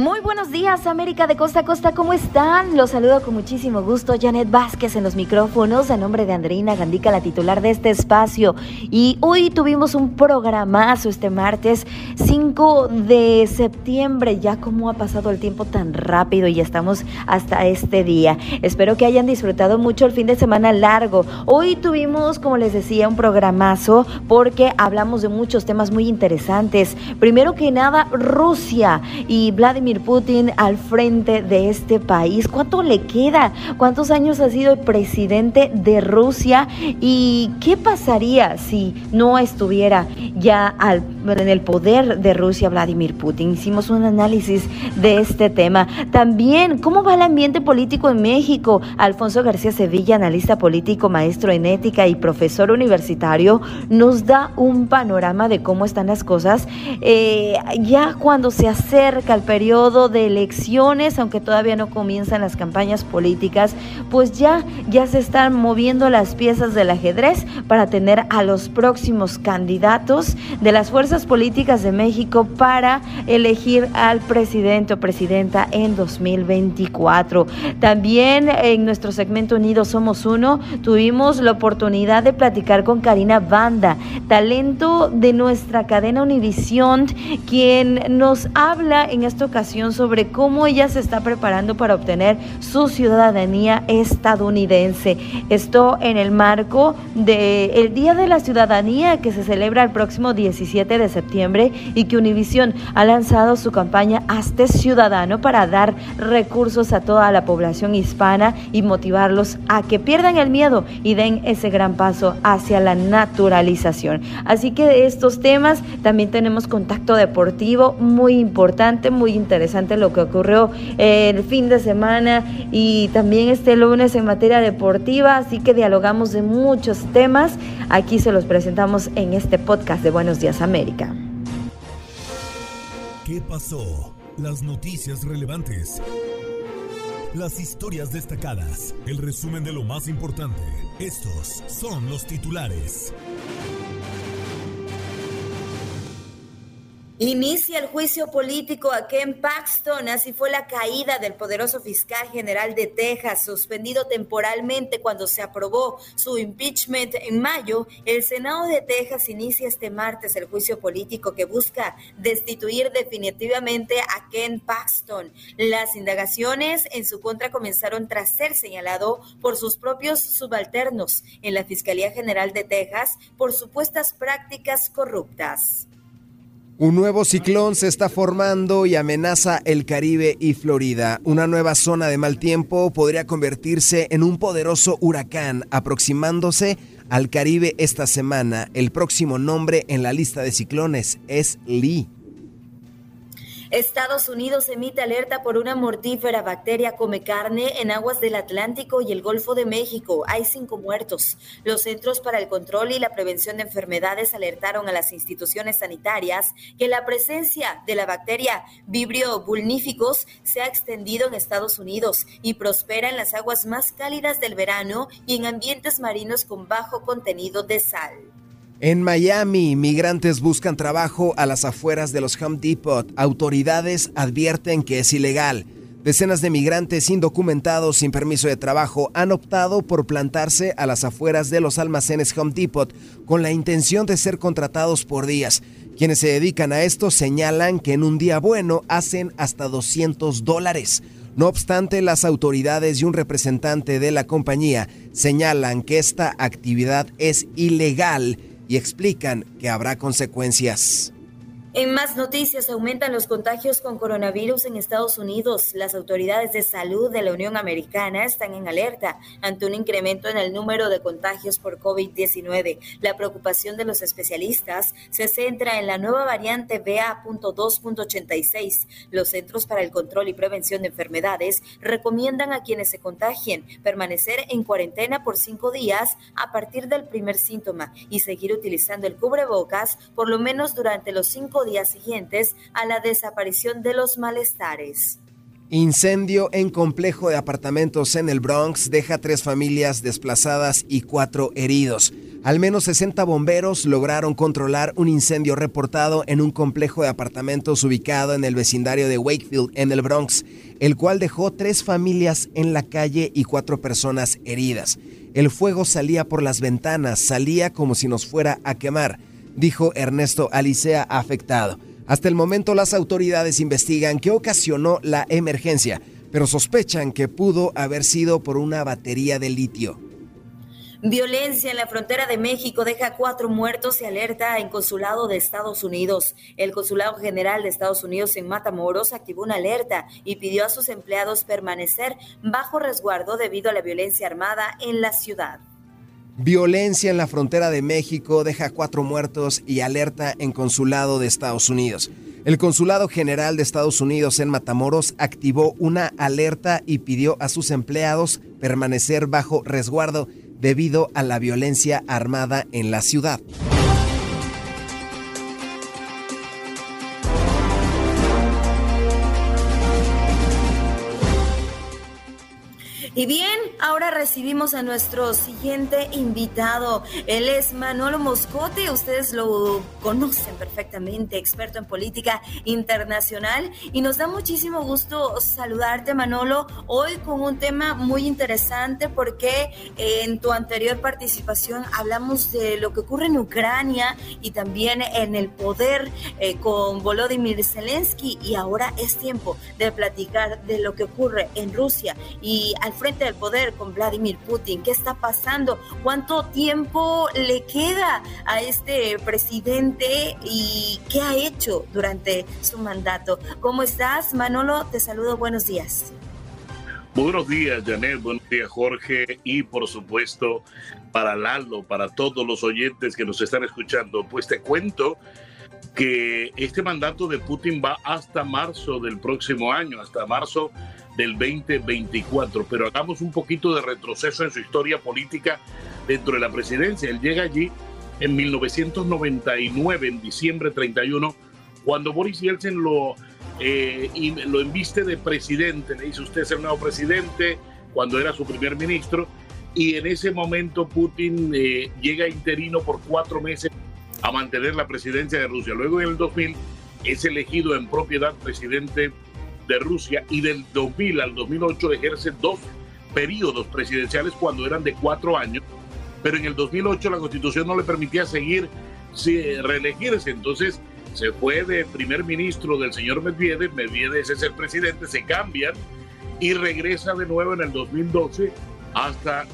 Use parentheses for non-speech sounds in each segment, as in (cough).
Muy buenos días, América de Costa a Costa, ¿cómo están? Los saludo con muchísimo gusto, Janet Vázquez en los micrófonos, a nombre de Andreina Gandica, la titular de este espacio. Y hoy tuvimos un programazo este martes, 5 de septiembre, ya como ha pasado el tiempo tan rápido y estamos hasta este día. Espero que hayan disfrutado mucho el fin de semana largo. Hoy tuvimos, como les decía, un programazo porque hablamos de muchos temas muy interesantes. Primero que nada, Rusia y Vladimir Putin al frente de este país. ¿Cuánto le queda? ¿Cuántos años ha sido el presidente de Rusia? ¿Y qué pasaría si no estuviera ya en el poder de Rusia Vladimir Putin? Hicimos un análisis de este tema. También, ¿cómo va el ambiente político en México? Alfonso García Sevilla, analista político, maestro en ética y profesor universitario, nos da un panorama de cómo están las cosas eh, ya cuando se acerca el periodo de elecciones, aunque todavía no comienzan las campañas políticas, pues ya, ya se están moviendo las piezas del ajedrez para tener a los próximos candidatos de las fuerzas políticas de México para elegir al presidente o presidenta en 2024. También en nuestro segmento Unidos Somos Uno tuvimos la oportunidad de platicar con Karina Banda, talento de nuestra cadena Univisión, quien nos habla en esta ocasión sobre cómo ella se está preparando para obtener su ciudadanía estadounidense. Esto en el marco del el Día de la Ciudadanía que se celebra el próximo 17 de septiembre y que Univision ha lanzado su campaña Hazte Ciudadano para dar recursos a toda la población hispana y motivarlos a que pierdan el miedo y den ese gran paso hacia la naturalización. Así que de estos temas también tenemos contacto deportivo muy importante, muy interesante interesante lo que ocurrió el fin de semana y también este lunes en materia deportiva, así que dialogamos de muchos temas. Aquí se los presentamos en este podcast de Buenos Días América. ¿Qué pasó? Las noticias relevantes. Las historias destacadas. El resumen de lo más importante. Estos son los titulares. Inicia el juicio político a Ken Paxton, así fue la caída del poderoso fiscal general de Texas, suspendido temporalmente cuando se aprobó su impeachment en mayo. El Senado de Texas inicia este martes el juicio político que busca destituir definitivamente a Ken Paxton. Las indagaciones en su contra comenzaron tras ser señalado por sus propios subalternos en la Fiscalía General de Texas por supuestas prácticas corruptas. Un nuevo ciclón se está formando y amenaza el Caribe y Florida. Una nueva zona de mal tiempo podría convertirse en un poderoso huracán aproximándose al Caribe esta semana. El próximo nombre en la lista de ciclones es Lee. Estados Unidos emite alerta por una mortífera bacteria come carne en aguas del Atlántico y el Golfo de México. Hay cinco muertos. Los Centros para el Control y la Prevención de Enfermedades alertaron a las instituciones sanitarias que la presencia de la bacteria Vibrio vulnificus se ha extendido en Estados Unidos y prospera en las aguas más cálidas del verano y en ambientes marinos con bajo contenido de sal. En Miami, migrantes buscan trabajo a las afueras de los Home Depot. Autoridades advierten que es ilegal. Decenas de migrantes indocumentados sin permiso de trabajo han optado por plantarse a las afueras de los almacenes Home Depot con la intención de ser contratados por días. Quienes se dedican a esto señalan que en un día bueno hacen hasta 200 dólares. No obstante, las autoridades y un representante de la compañía señalan que esta actividad es ilegal y explican que habrá consecuencias. En más noticias, aumentan los contagios con coronavirus en Estados Unidos. Las autoridades de salud de la Unión Americana están en alerta ante un incremento en el número de contagios por COVID-19. La preocupación de los especialistas se centra en la nueva variante BA.2.86. Los Centros para el Control y Prevención de Enfermedades recomiendan a quienes se contagien permanecer en cuarentena por cinco días a partir del primer síntoma y seguir utilizando el cubrebocas por lo menos durante los cinco días siguientes a la desaparición de los malestares. Incendio en complejo de apartamentos en el Bronx deja tres familias desplazadas y cuatro heridos. Al menos 60 bomberos lograron controlar un incendio reportado en un complejo de apartamentos ubicado en el vecindario de Wakefield, en el Bronx, el cual dejó tres familias en la calle y cuatro personas heridas. El fuego salía por las ventanas, salía como si nos fuera a quemar dijo Ernesto Alicea afectado. Hasta el momento las autoridades investigan qué ocasionó la emergencia, pero sospechan que pudo haber sido por una batería de litio. Violencia en la frontera de México deja cuatro muertos y alerta en consulado de Estados Unidos. El Consulado General de Estados Unidos en Matamoros activó una alerta y pidió a sus empleados permanecer bajo resguardo debido a la violencia armada en la ciudad. Violencia en la frontera de México deja cuatro muertos y alerta en consulado de Estados Unidos. El Consulado General de Estados Unidos en Matamoros activó una alerta y pidió a sus empleados permanecer bajo resguardo debido a la violencia armada en la ciudad. Y bien, ahora recibimos a nuestro siguiente invitado. Él es Manolo Moscote, ustedes lo conocen perfectamente, experto en política internacional. Y nos da muchísimo gusto saludarte, Manolo, hoy con un tema muy interesante porque en tu anterior participación hablamos de lo que ocurre en Ucrania y también en el poder eh, con Volodymyr Zelensky. Y ahora es tiempo de platicar de lo que ocurre en Rusia y al frente del poder con Vladimir Putin. ¿Qué está pasando? ¿Cuánto tiempo le queda a este presidente y qué ha hecho durante su mandato? ¿Cómo estás, Manolo? Te saludo, buenos días. buenos días, Janet. Buenos días, Jorge. Y por supuesto, para Lalo, para todos los oyentes que nos están escuchando, pues te cuento que este mandato de Putin va hasta marzo del próximo año, hasta marzo del 2024. Pero hagamos un poquito de retroceso en su historia política dentro de la presidencia. Él llega allí en 1999, en diciembre 31, cuando Boris Yeltsin lo, eh, lo inviste de presidente. Le dice usted es el nuevo presidente cuando era su primer ministro. Y en ese momento Putin eh, llega interino por cuatro meses a mantener la presidencia de Rusia. Luego en el 2000 es elegido en propiedad presidente de Rusia y del 2000 al 2008 ejerce dos periodos presidenciales cuando eran de cuatro años, pero en el 2008 la constitución no le permitía seguir reelegirse, entonces se fue de primer ministro del señor Medvedev, Medvedev es el presidente, se cambian y regresa de nuevo en el 2012 hasta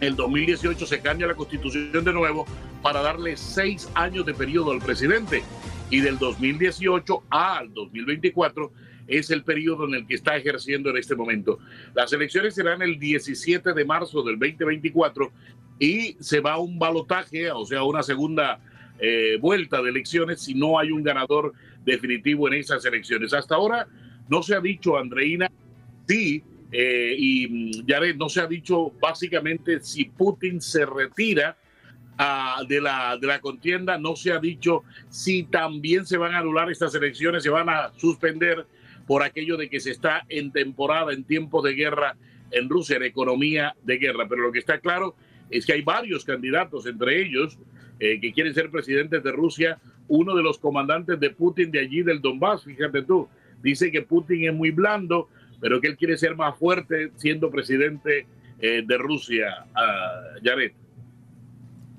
el 2018 se cambia la constitución de nuevo para darle seis años de periodo al presidente y del 2018 al 2024 es el periodo en el que está ejerciendo en este momento. Las elecciones serán el 17 de marzo del 2024 y se va a un balotaje, o sea, una segunda eh, vuelta de elecciones si no hay un ganador definitivo en esas elecciones. Hasta ahora no se ha dicho, Andreina, sí, eh, y Yared, no se ha dicho básicamente si Putin se retira ah, de, la, de la contienda, no se ha dicho si también se van a anular estas elecciones, se van a suspender por aquello de que se está en temporada, en tiempos de guerra en Rusia, en economía de guerra. Pero lo que está claro es que hay varios candidatos, entre ellos, eh, que quieren ser presidentes de Rusia. Uno de los comandantes de Putin de allí, del Donbass, fíjate tú, dice que Putin es muy blando, pero que él quiere ser más fuerte siendo presidente eh, de Rusia. Uh, Jared.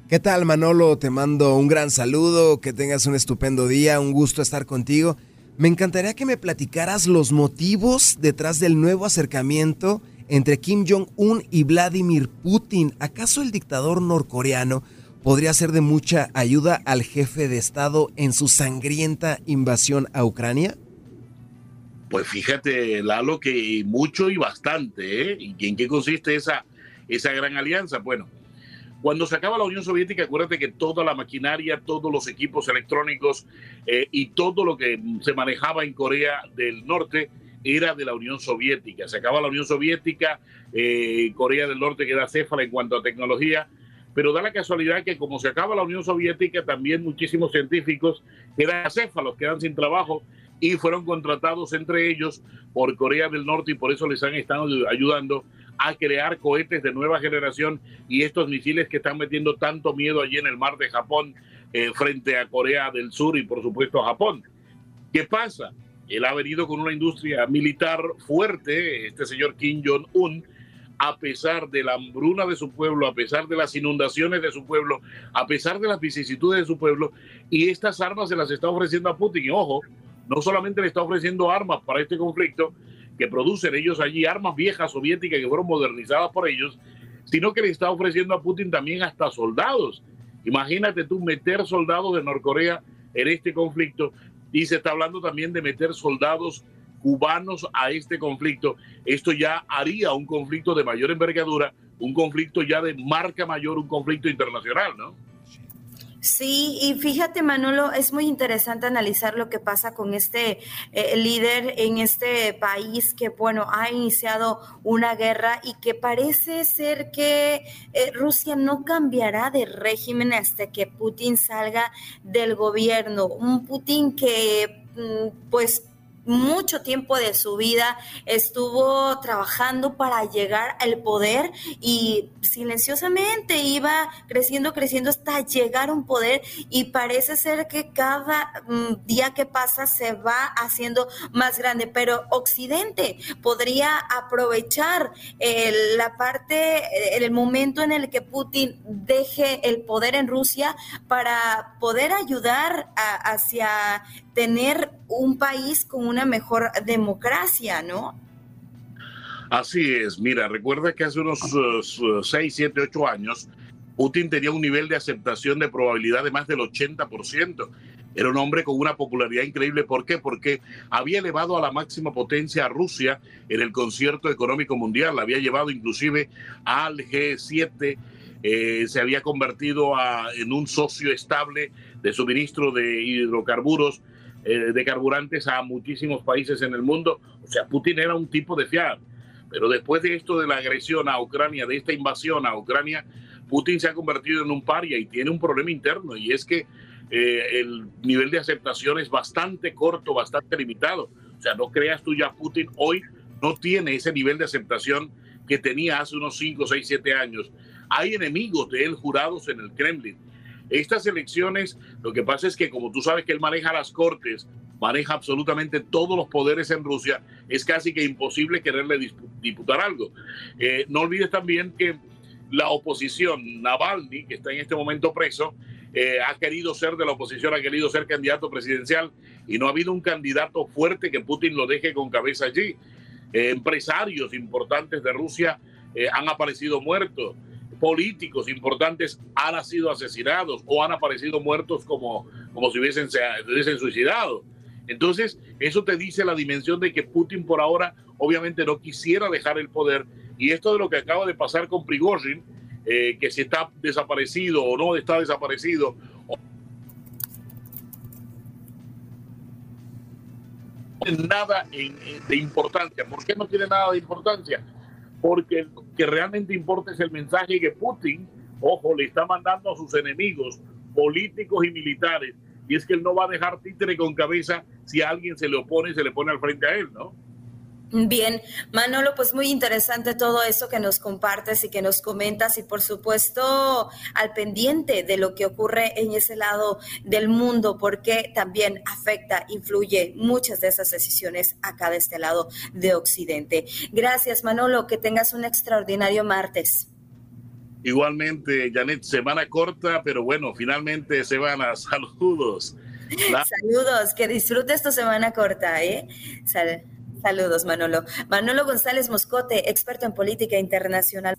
¿Qué tal, Manolo? Te mando un gran saludo, que tengas un estupendo día, un gusto estar contigo. Me encantaría que me platicaras los motivos detrás del nuevo acercamiento entre Kim Jong-un y Vladimir Putin. ¿Acaso el dictador norcoreano podría ser de mucha ayuda al jefe de Estado en su sangrienta invasión a Ucrania? Pues fíjate, Lalo, que mucho y bastante. ¿eh? ¿Y en qué consiste esa, esa gran alianza? Bueno, cuando se acaba la Unión Soviética, acuérdate que toda la maquinaria, todos los equipos electrónicos eh, y todo lo que se manejaba en Corea del Norte era de la Unión Soviética. Se acaba la Unión Soviética, eh, Corea del Norte queda céfala en cuanto a tecnología, pero da la casualidad que como se acaba la Unión Soviética, también muchísimos científicos quedan acéfalos, quedan sin trabajo y fueron contratados entre ellos por Corea del Norte y por eso les han estado ayudando a crear cohetes de nueva generación y estos misiles que están metiendo tanto miedo allí en el mar de Japón eh, frente a Corea del Sur y por supuesto a Japón. ¿Qué pasa? Él ha venido con una industria militar fuerte, este señor Kim Jong-un, a pesar de la hambruna de su pueblo, a pesar de las inundaciones de su pueblo, a pesar de las vicisitudes de su pueblo, y estas armas se las está ofreciendo a Putin. Ojo, no solamente le está ofreciendo armas para este conflicto, que producen ellos allí, armas viejas soviéticas que fueron modernizadas por ellos, sino que le está ofreciendo a Putin también hasta soldados. Imagínate tú meter soldados de Norcorea en este conflicto y se está hablando también de meter soldados cubanos a este conflicto. Esto ya haría un conflicto de mayor envergadura, un conflicto ya de marca mayor, un conflicto internacional, ¿no? Sí, y fíjate Manolo, es muy interesante analizar lo que pasa con este eh, líder en este país que, bueno, ha iniciado una guerra y que parece ser que eh, Rusia no cambiará de régimen hasta que Putin salga del gobierno. Un Putin que, mm, pues, mucho tiempo de su vida estuvo trabajando para llegar al poder y silenciosamente iba creciendo, creciendo hasta llegar a un poder y parece ser que cada mm, día que pasa se va haciendo más grande, pero Occidente podría aprovechar la parte, el momento en el que Putin deje el poder en Rusia para poder ayudar hacia tener un país con una mejor democracia, ¿no? Así es, mira, recuerda que hace unos 6, 7, 8 años, Putin tenía un nivel de aceptación de probabilidad de más del 80%. Era un hombre con una popularidad increíble. ¿Por qué? Porque había elevado a la máxima potencia a Rusia en el concierto económico mundial. La había llevado inclusive al G7. Eh, se había convertido en un socio estable de suministro de hidrocarburos eh, de carburantes a muchísimos países en el mundo. O sea, Putin era un tipo de fiar. Pero después de esto de la agresión a Ucrania, de esta invasión a Ucrania, Putin se ha convertido en un paria y tiene un problema interno y es que eh, el nivel de aceptación es bastante corto, bastante limitado. O sea, no creas tú ya Putin hoy no tiene ese nivel de aceptación que tenía hace unos 5, 6, 7 años. Hay enemigos de él jurados en el Kremlin estas elecciones, lo que pasa es que como tú sabes que él maneja las cortes, maneja absolutamente todos los poderes en Rusia, es casi que imposible quererle disputar algo. Eh, no olvides también que la oposición, Navalny, que está en este momento preso, eh, ha querido ser de la oposición, ha querido ser candidato presidencial y no ha habido un candidato fuerte que Putin lo deje con cabeza allí. Eh, empresarios importantes de Rusia han aparecido muertos políticos importantes han sido asesinados o han aparecido muertos como, como si hubiesen, se, hubiesen suicidado. Entonces, eso te dice la dimensión de que Putin por ahora obviamente no quisiera dejar el poder. Y esto de lo que acaba de pasar con Prigozhin, eh, que si está desaparecido o no está desaparecido. nada de importancia. ¿Por qué no tiene nada de importancia? Porque lo que realmente importa es el mensaje que Putin, ojo, le está mandando a sus enemigos políticos y militares, y es que él no va a dejar títere con cabeza si alguien se le opone se le pone al frente a él, ¿no? Bien, Manolo, pues muy interesante todo eso que nos compartes y que nos comentas y por supuesto al pendiente de lo que ocurre en ese lado del mundo porque también afecta, influye muchas de esas decisiones acá de este lado de Occidente. Gracias, Manolo, que tengas un extraordinario martes. Igualmente, Janet, semana corta, pero bueno, finalmente se van a (laughs) saludos. Saludos, que disfrutes tu semana corta, ¿eh? Saludos, Manolo. Manolo González Moscote, experto en política internacional.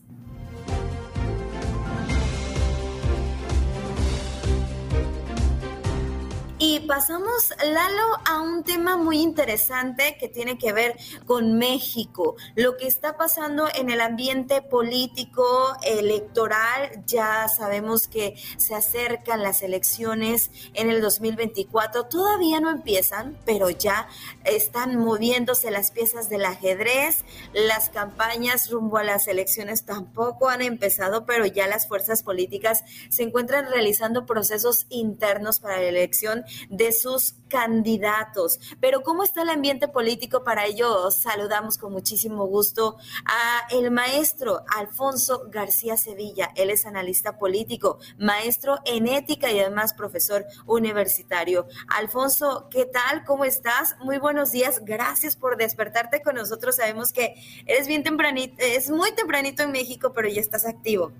Y pasamos, Lalo, a un tema muy interesante que tiene que ver con México, lo que está pasando en el ambiente político electoral. Ya sabemos que se acercan las elecciones en el 2024. Todavía no empiezan, pero ya están moviéndose las piezas del ajedrez. Las campañas rumbo a las elecciones tampoco han empezado, pero ya las fuerzas políticas se encuentran realizando procesos internos para la elección de sus candidatos. Pero ¿cómo está el ambiente político? Para ello saludamos con muchísimo gusto a el maestro Alfonso García Sevilla. Él es analista político, maestro en ética y además profesor universitario. Alfonso, ¿qué tal? ¿Cómo estás? Muy buenos días. Gracias por despertarte con nosotros. Sabemos que eres bien tempranito, es muy tempranito en México, pero ya estás activo.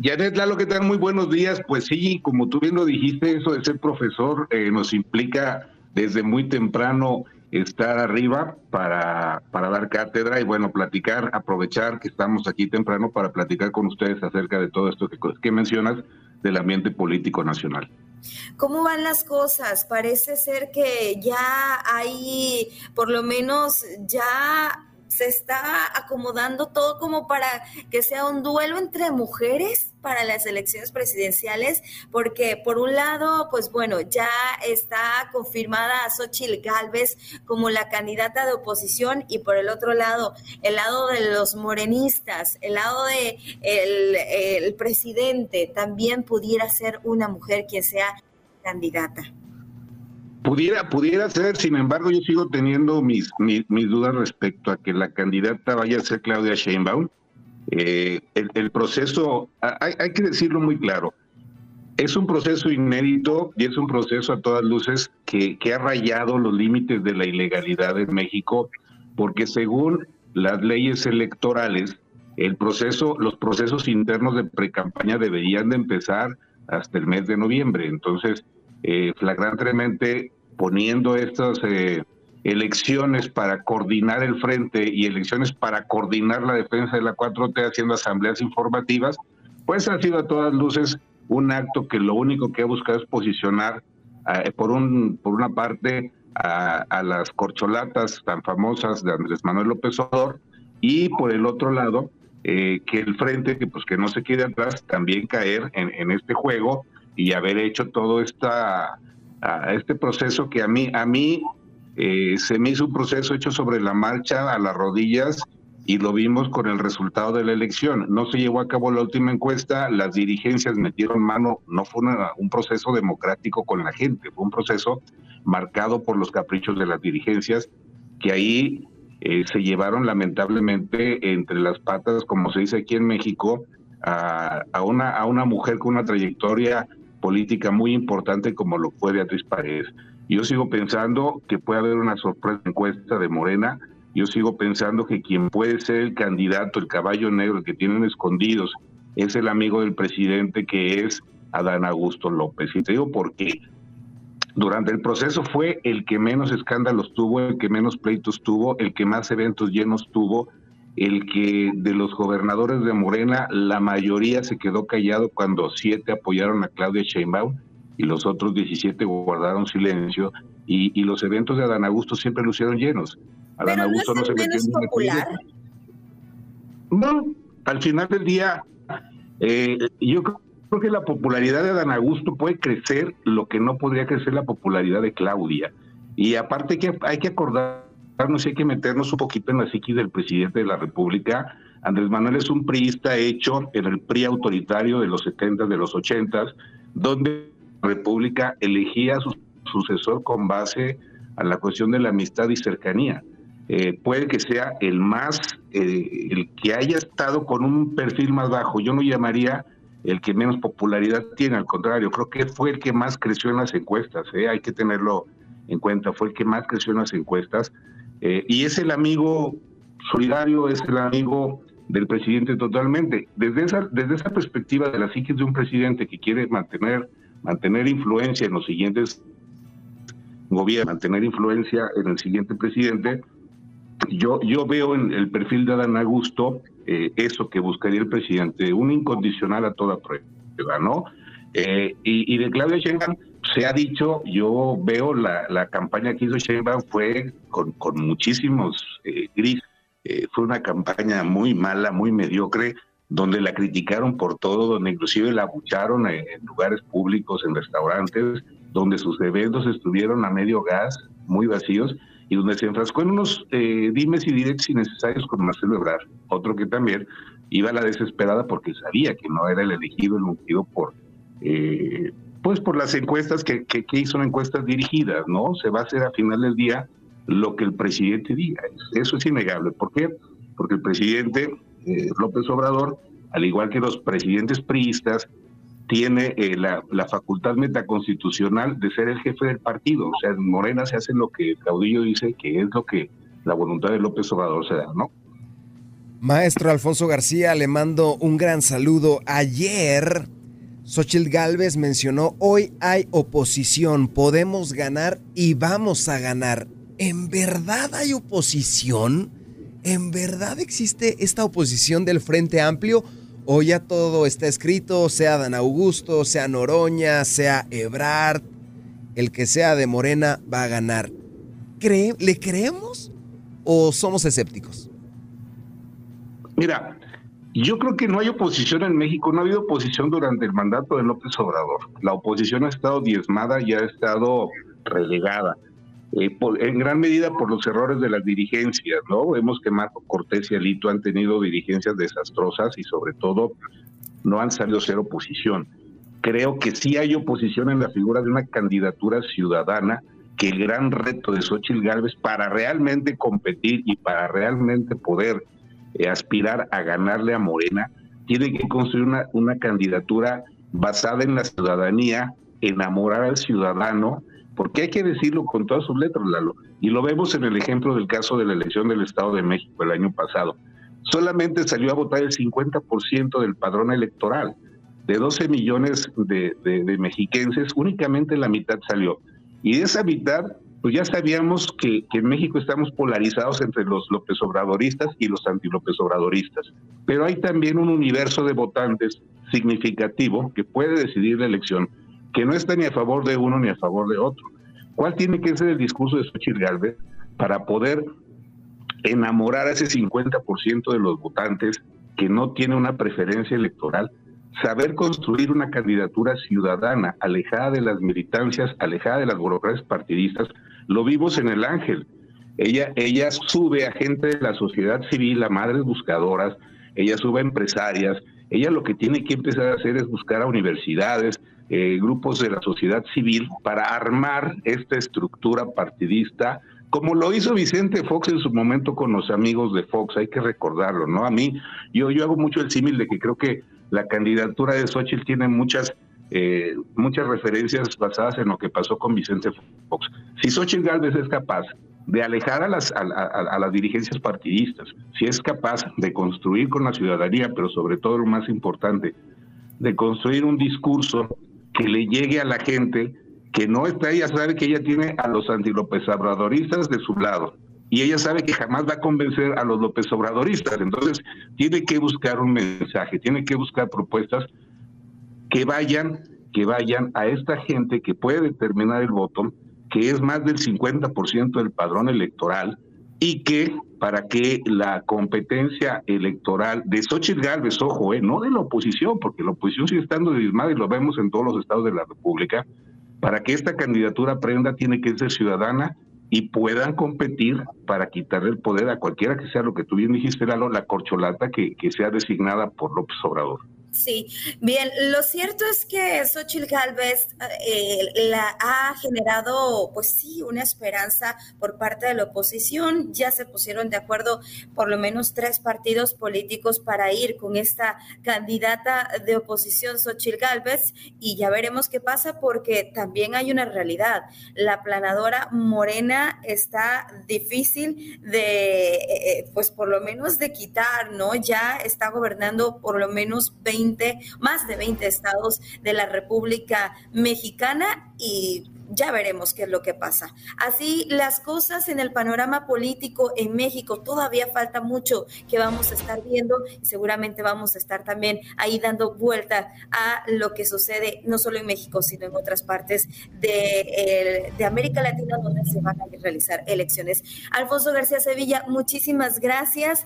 Janet Lalo, ¿qué tal? Muy buenos días. Pues sí, como tú bien lo dijiste, eso de ser profesor eh, nos implica desde muy temprano estar arriba para, para dar cátedra y bueno, platicar, aprovechar que estamos aquí temprano para platicar con ustedes acerca de todo esto que, que mencionas del ambiente político nacional. ¿Cómo van las cosas? Parece ser que ya hay, por lo menos ya se está acomodando todo como para que sea un duelo entre mujeres para las elecciones presidenciales, porque por un lado, pues bueno, ya está confirmada a Xochitl Galvez como la candidata de oposición y por el otro lado, el lado de los morenistas, el lado de el, el presidente también pudiera ser una mujer quien sea candidata. Pudiera, pudiera ser, sin embargo, yo sigo teniendo mis, mis, dudas respecto a que la candidata vaya a ser Claudia Sheinbaum. Eh, el, proceso, hay, hay, que decirlo muy claro, es un proceso inédito y es un proceso a todas luces que, que ha rayado los límites de la ilegalidad en México, porque según las leyes electorales, el proceso, los procesos internos de precampaña deberían de empezar hasta el mes de noviembre. Entonces, eh, flagrantemente poniendo estas eh, elecciones para coordinar el frente y elecciones para coordinar la defensa de la 4T haciendo asambleas informativas, pues ha sido a todas luces un acto que lo único que ha buscado es posicionar eh, por, un, por una parte a, las corcholatas tan famosas de Andrés Manuel López Obrador y por el otro lado que el frente que pues que no se quede atrás también caer en este juego y haber hecho todo esta, este proceso que a mí, a mí eh, se me hizo un proceso hecho sobre la marcha, a las rodillas, y lo vimos con el resultado de la elección. No se llevó a cabo la última encuesta, las dirigencias metieron mano, no fue un proceso democrático con la gente, fue un proceso marcado por los caprichos de las dirigencias, que ahí eh, se llevaron lamentablemente entre las patas, como se dice aquí en México, a, una, a una mujer con una trayectoria política muy importante como lo fue Beatriz Paredes. Yo sigo pensando que puede haber una sorpresa encuesta de Morena. Yo sigo pensando que quien puede ser el candidato, el caballo negro que tienen escondidos, es el amigo del presidente que es Adán Augusto López. Y te digo por qué. Durante el proceso fue el que menos escándalos tuvo, el que menos pleitos tuvo, el que más eventos llenos tuvo, el que de los gobernadores de Morena, la mayoría se quedó callado cuando siete apoyaron a Claudia Sheinbaum y los otros 17 guardaron silencio y, los eventos de Adán Augusto siempre lucieron llenos. Adán Augusto no, se menos popular? No, al final del día, eh, yo creo que la popularidad de Adán Augusto puede crecer lo que no podría crecer la popularidad de Claudia. Y aparte que hay que acordar si hay que meternos un poquito en la psiquis del presidente de la República. Andrés Manuel es un priista hecho en el PRI autoritario de los 70, de los 80, donde la República elegía a su sucesor con base a la cuestión de la amistad y cercanía. Eh, puede que sea el más, eh, el que haya estado con un perfil más bajo. Yo no llamaría el que menos popularidad tiene, al contrario, creo que fue el que más creció en las encuestas, ¿eh? hay que tenerlo en cuenta, fue el que más creció en las encuestas. Eh, y es el amigo solidario, es el amigo del presidente totalmente. Desde esa, desde esa perspectiva de la psiquis de un presidente que quiere mantener, mantener influencia en los siguientes gobiernos, mantener influencia en el siguiente presidente, yo, yo veo en el perfil de Adán Augusto eh, eso que buscaría el presidente, un incondicional a toda prueba, ¿no? Eh, y, de Claudia Sheinbaum, se ha dicho, yo veo la, la campaña que hizo Sheinbaum fue con, con muchísimos eh, gris. Eh, fue una campaña muy mala, muy mediocre, donde la criticaron por todo, donde inclusive la abucharon en, lugares públicos, en restaurantes, donde sus eventos estuvieron a medio gas, muy vacíos, y donde se enfrascó en unos eh, dimes y directos innecesarios con Marcelo Ebrard, otro que también iba a la desesperada porque sabía que no era el elegido, el ungido por, eh, pues por las encuestas que, que, son encuestas dirigidas, ¿no? Se va a hacer a final del día lo que el presidente diga. Eso es innegable. ¿Por qué? Porque el presidente eh, López Obrador, al igual que los presidentes priistas, tiene eh, la, facultad metaconstitucional de ser el jefe del partido. O sea, en Morena se hace lo que Caudillo dice que es lo que la voluntad de López Obrador se da, ¿no? Maestro Alfonso García, le mando un gran saludo. Ayer Xochitl Galvez mencionó, hoy hay oposición, podemos ganar y vamos a ganar. ¿En verdad hay oposición? ¿En verdad existe esta oposición del Frente Amplio? ¿O ya todo está escrito, sea Dan Augusto, sea Noroña, sea Ebrard, el que sea de Morena va a ganar? ¿Le creemos o somos escépticos? Mira, yo creo que no hay oposición en México, no ha habido oposición durante el mandato de López Obrador. La oposición ha estado diezmada y ha estado relegada. Eh, en gran medida por los errores de las dirigencias, ¿no? Vemos que Marco Cortés y Alito han tenido dirigencias desastrosas y sobre todo no han sabido ser oposición. Creo que sí hay oposición en la figura de una candidatura ciudadana, que el gran reto de Xochitl Gálvez para realmente competir y para realmente poder eh, aspirar a ganarle a Morena, tiene que construir una, una candidatura basada en la ciudadanía, enamorar al ciudadano, porque hay que decirlo con todas sus letras, Lalo. Y lo vemos en el ejemplo del caso de la elección del Estado de México el año pasado. Solamente salió a votar el 50% del padrón electoral. De 12 millones de, mexiquenses, únicamente la mitad salió. Y esa mitad, pues ya sabíamos que, en México estamos polarizados entre los López Obradoristas y los anti-López Obradoristas. Pero hay también un universo de votantes significativo que puede decidir la elección, que no está ni a favor de uno ni a favor de otro. ¿Cuál tiene que ser el discurso de Xochitl Galvez para poder enamorar a ese 50% de los votantes que no tiene una preferencia electoral saber construir una candidatura ciudadana, alejada de las militancias, alejada de las burocracias partidistas, lo vimos en el Ángel. Ella, ella sube a gente de la sociedad civil, a madres buscadoras, ella sube a empresarias, ella lo que tiene que empezar a hacer es buscar a universidades, eh, grupos de la sociedad civil para armar esta estructura partidista, como lo hizo Vicente Fox en su momento con los amigos de Fox, hay que recordarlo, ¿no? A mí, yo, yo hago mucho el símil de que creo que la candidatura de Xochitl tiene muchas eh, muchas referencias basadas en lo que pasó con Vicente Fox. Si Xochitl Gálvez es capaz de alejar a las, a, las dirigencias partidistas, si es capaz de construir con la ciudadanía, pero sobre todo lo más importante, de construir un discurso que le llegue a la gente que no está, ella sabe que ella tiene a los antilópez Obradoristas de su lado, y ella sabe que jamás va a convencer a los López Obradoristas. Entonces, tiene que buscar un mensaje, tiene que buscar propuestas que vayan, que vayan a esta gente que puede determinar el voto, que es más del 50% del padrón electoral, y que para que la competencia electoral de Xochitl Gálvez, ojo, eh, no de la oposición, porque la oposición sigue estando diezmada y lo vemos en todos los estados de la República, para que esta candidatura prenda tiene que ser ciudadana, y puedan competir para quitarle el poder a cualquiera que sea lo que tú bien dijiste, Lalo, la corcholata que, que sea designada por López Obrador. Sí, bien, lo cierto es que Xochitl Galvez eh, la ha generado, pues sí, una esperanza por parte de la oposición. Ya se pusieron de acuerdo por lo menos tres partidos políticos para ir con esta candidata de oposición, Xochitl Galvez, y ya veremos qué pasa porque también hay una realidad. La planadora morena está difícil de, eh, pues por lo menos de quitar, ¿no? Ya está gobernando por lo menos 20 20, más de 20 estados de la República Mexicana y ya veremos qué es lo que pasa. Así las cosas en el panorama político en México, todavía falta mucho que vamos a estar viendo y seguramente vamos a estar también ahí dando vuelta a lo que sucede no solo en México, sino en otras partes de, de América Latina donde se van a realizar elecciones. Alfonso García Sevilla, muchísimas gracias.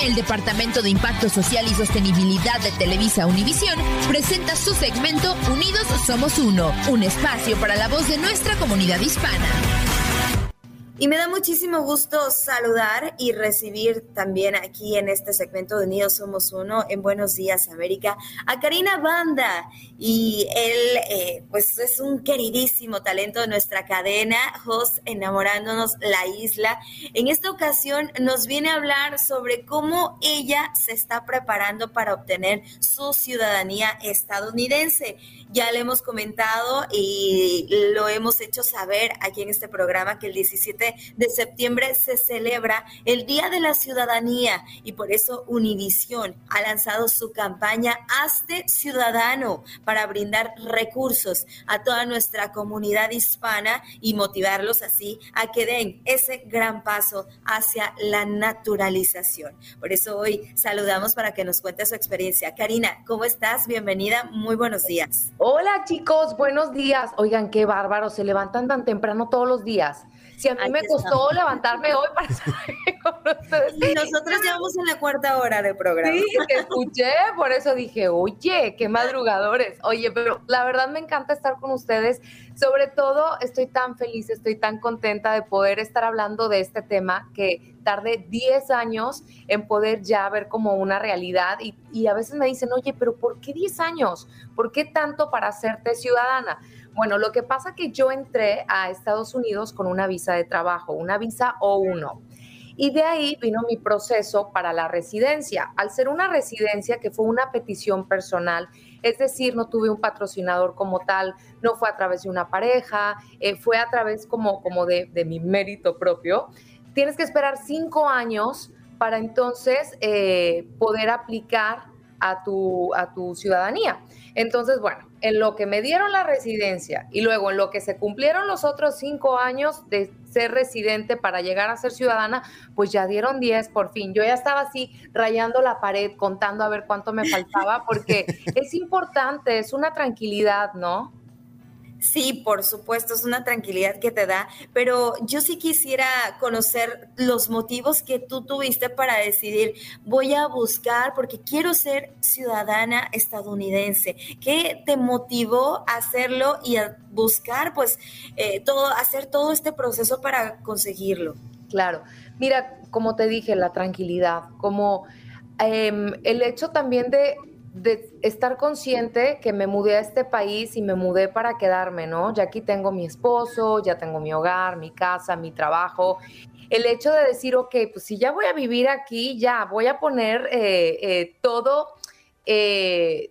El Departamento de Impacto Social y Sostenibilidad de Televisa Univisión presenta su segmento Unidos Somos Uno, un espacio para la voz de nuestra comunidad hispana. Y me da muchísimo gusto saludar y recibir también aquí en este segmento de Unidos Somos Uno en Buenos Días América a Karina Banda. Y él, eh, pues es un queridísimo talento de nuestra cadena, host Enamorándonos la Isla. En esta ocasión nos viene a hablar sobre cómo ella se está preparando para obtener su ciudadanía estadounidense. Ya le hemos comentado y lo hemos hecho saber aquí en este programa que el 17 de septiembre se celebra el Día de la Ciudadanía y por eso Univisión ha lanzado su campaña Hazte Ciudadano para brindar recursos a toda nuestra comunidad hispana y motivarlos así a que den ese gran paso hacia la naturalización. Por eso hoy saludamos para que nos cuente su experiencia. Karina, ¿cómo estás? Bienvenida, muy buenos días. Hola chicos, buenos días. Oigan, qué bárbaro, se levantan tan temprano todos los días. Si a mí me costó levantarme hoy para (laughs) estar con ustedes. Y nosotros llevamos en la cuarta hora de programa. Sí, te escuché, por eso dije, oye, qué madrugadores. Oye, pero la verdad me encanta estar con ustedes. Sobre todo, estoy tan feliz, estoy tan contenta de poder estar hablando de este tema que tardé 10 años en poder ya ver como una realidad y, a veces me dicen, oye, pero ¿por qué 10 años? ¿Por qué tanto para hacerte ciudadana? Bueno, lo que pasa que yo entré a Estados Unidos con una visa de trabajo, una visa O1. Y de ahí vino mi proceso para la residencia. Al ser una residencia que fue una petición personal, es decir, no tuve un patrocinador como tal, no fue a través de una pareja, eh, fue a través como, como de, mi mérito propio, tienes que esperar cinco años para entonces eh, poder aplicar a tu, a tu ciudadanía. Entonces, bueno, en lo que me dieron la residencia y luego en lo que se cumplieron los otros cinco años de ser residente para llegar a ser ciudadana, pues ya dieron diez por fin. Yo ya estaba así rayando la pared, contando a ver cuánto me faltaba, porque (laughs) es importante, es una tranquilidad, ¿no? Sí, por supuesto, es una tranquilidad que te da, pero yo sí quisiera conocer los motivos que tú tuviste para decidir, voy a buscar porque quiero ser ciudadana estadounidense. ¿Qué te motivó a hacerlo y a buscar, pues, eh, todo, hacer todo este proceso para conseguirlo? Claro, mira, como te dije, la tranquilidad, como em, el hecho también de de estar consciente que me mudé a este país y me mudé para quedarme, ¿no? Ya aquí tengo mi esposo, ya tengo mi hogar, mi casa, mi trabajo. El hecho de decir, ok, pues si ya voy a vivir aquí, ya voy a poner eh, eh, todo eh,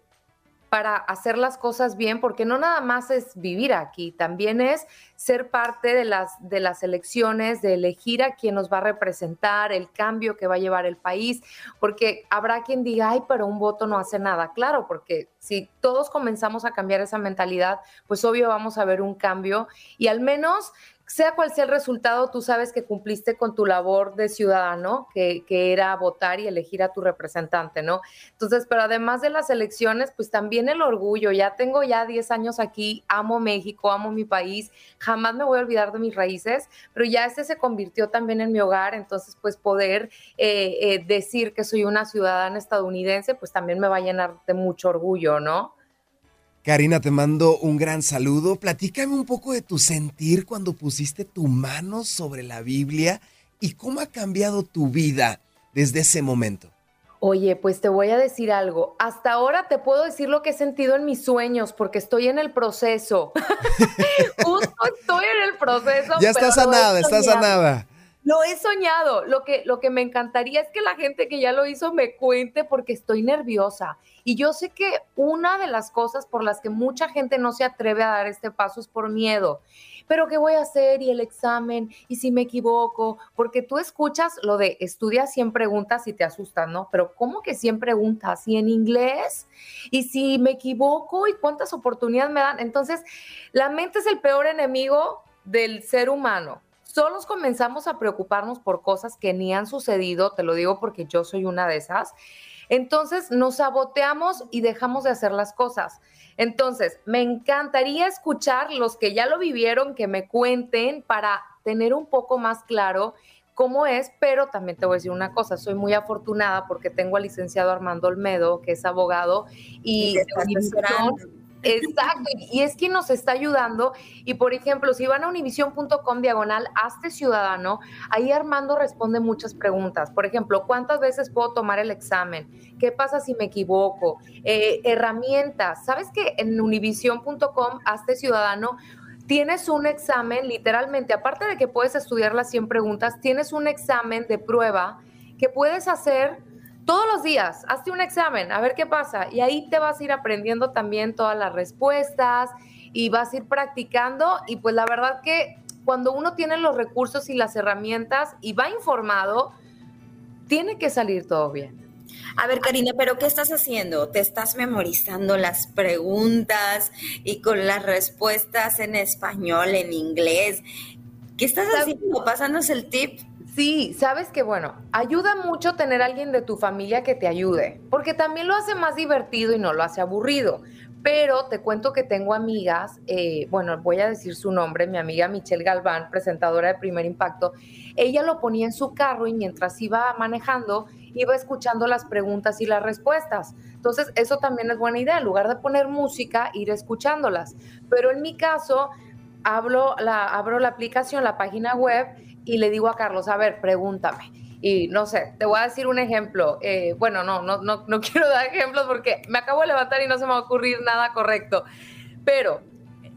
para hacer las cosas bien, porque no nada más es vivir aquí, también es ser parte de las, de las elecciones, de elegir a quien nos va a representar, el cambio que va a llevar el país, porque habrá quien diga, ay, pero un voto no hace nada. Claro, porque si todos comenzamos a cambiar esa mentalidad, pues obvio vamos a ver un cambio y al menos sea cual sea el resultado, tú sabes que cumpliste con tu labor de ciudadano, que, era votar y elegir a tu representante, ¿no? Entonces, pero además de las elecciones, pues también el orgullo. Ya tengo ya 10 años aquí, amo México, amo mi país, jamás me voy a olvidar de mis raíces, pero ya este se convirtió también en mi hogar, entonces, pues poder eh, eh, decir que soy una ciudadana estadounidense, pues también me va a llenar de mucho orgullo, ¿no? Karina, te mando un gran saludo. Platícame un poco de tu sentir cuando pusiste tu mano sobre la Biblia y cómo ha cambiado tu vida desde ese momento. Oye, pues te voy a decir algo. Hasta ahora te puedo decir lo que he sentido en mis sueños porque estoy en el proceso. (laughs) Justo estoy en el proceso. Ya está sanada, está sanada. Lo he soñado. Lo que, lo que me encantaría es que la gente que ya lo hizo me cuente porque estoy nerviosa. Y yo sé que una de las cosas por las que mucha gente no se atreve a dar este paso es por miedo pero ¿qué voy a hacer? Y el examen, y si me equivoco, porque tú escuchas lo de estudia 100 preguntas y te asustas, ¿no? Pero ¿cómo que 100 preguntas? ¿Y en inglés? ¿Y si me equivoco? ¿Y cuántas oportunidades me dan? Entonces, la mente es el peor enemigo del ser humano. Solos comenzamos a preocuparnos por cosas que ni han sucedido, te lo digo porque yo soy una de esas. Entonces nos saboteamos y dejamos de hacer las cosas. Entonces, me encantaría escuchar los que ya lo vivieron, que me cuenten para tener un poco más claro cómo es, pero también te voy a decir una cosa, soy muy afortunada porque tengo al licenciado Armando Olmedo, que es abogado y, Exacto, y es quien nos está ayudando. Y por ejemplo, si van a univision.com diagonal hazte ciudadano, ahí Armando responde muchas preguntas. Por ejemplo, ¿cuántas veces puedo tomar el examen? ¿Qué pasa si me equivoco? Eh, herramientas. ¿Sabes que en univision.com hazte ciudadano? Tienes un examen, literalmente, aparte de que puedes estudiar las 100 preguntas, tienes un examen de prueba que puedes hacer todos los días, hazte un examen, a ver qué pasa. Y ahí te vas a ir aprendiendo también todas las respuestas y vas a ir practicando. Y pues la verdad que cuando uno tiene los recursos y las herramientas y va informado, tiene que salir todo bien. A ver, Karina, pero ¿qué estás haciendo? ¿Te estás memorizando las preguntas y con las respuestas en español, en inglés? ¿Qué estás haciendo? Pasándonos el tip. Sí, sabes que bueno, ayuda mucho tener alguien de tu familia que te ayude, porque también lo hace más divertido y no lo hace aburrido. Pero te cuento que tengo amigas, eh, bueno, voy a decir su nombre, mi amiga Michelle Galván, presentadora de Primer Impacto, ella lo ponía en su carro y mientras iba manejando, iba escuchando las preguntas y las respuestas. Entonces, eso también es buena idea, en lugar de poner música, ir escuchándolas. Pero en mi caso, hablo abro la aplicación, la página web y le digo a Carlos, a ver, pregúntame. Y no sé, te voy a decir un ejemplo. Eh, bueno, no, no, no, no (laughs) quiero dar ejemplos porque me acabo de levantar y no se me va a ocurrir nada correcto. Pero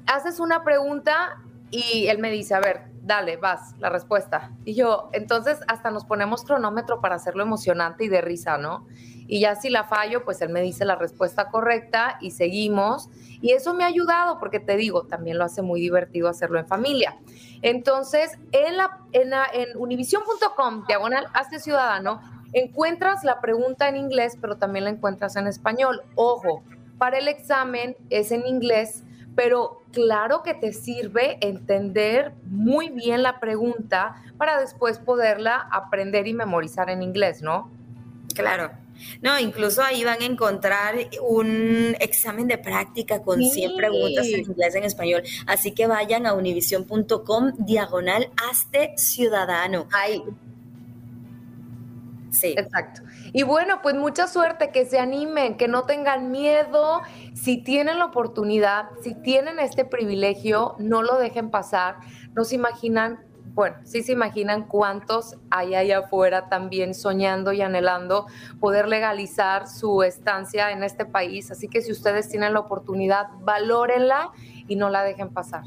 haces una pregunta y él me dice, a ver, dale, vas, la respuesta. Y yo, entonces hasta nos ponemos cronómetro para hacerlo emocionante y de risa, ¿no? Y ya si la fallo, pues él me dice la respuesta correcta y seguimos. Y eso me ha ayudado porque te digo, también lo hace muy divertido hacerlo en familia. Entonces, en, la, en, univision.com, diagonal, hazte ciudadano, encuentras la pregunta en inglés, pero también la encuentras en español. Ojo, para el examen es en inglés, pero claro que te sirve entender muy bien la pregunta para después poderla aprender y memorizar en inglés, ¿no? Claro. No, incluso ahí van a encontrar un examen de práctica con 100 preguntas en inglés, en español. Así que vayan a univision.com diagonal hazte ciudadano. Ahí. Sí. Exacto. Y bueno, pues mucha suerte, que se animen, que no tengan miedo. Si tienen la oportunidad, si tienen este privilegio, no lo dejen pasar. No se imaginan bueno, sí se imaginan cuántos hay allá afuera también soñando y anhelando poder legalizar su estancia en este país. Así que si ustedes tienen la oportunidad, valórenla y no la dejen pasar.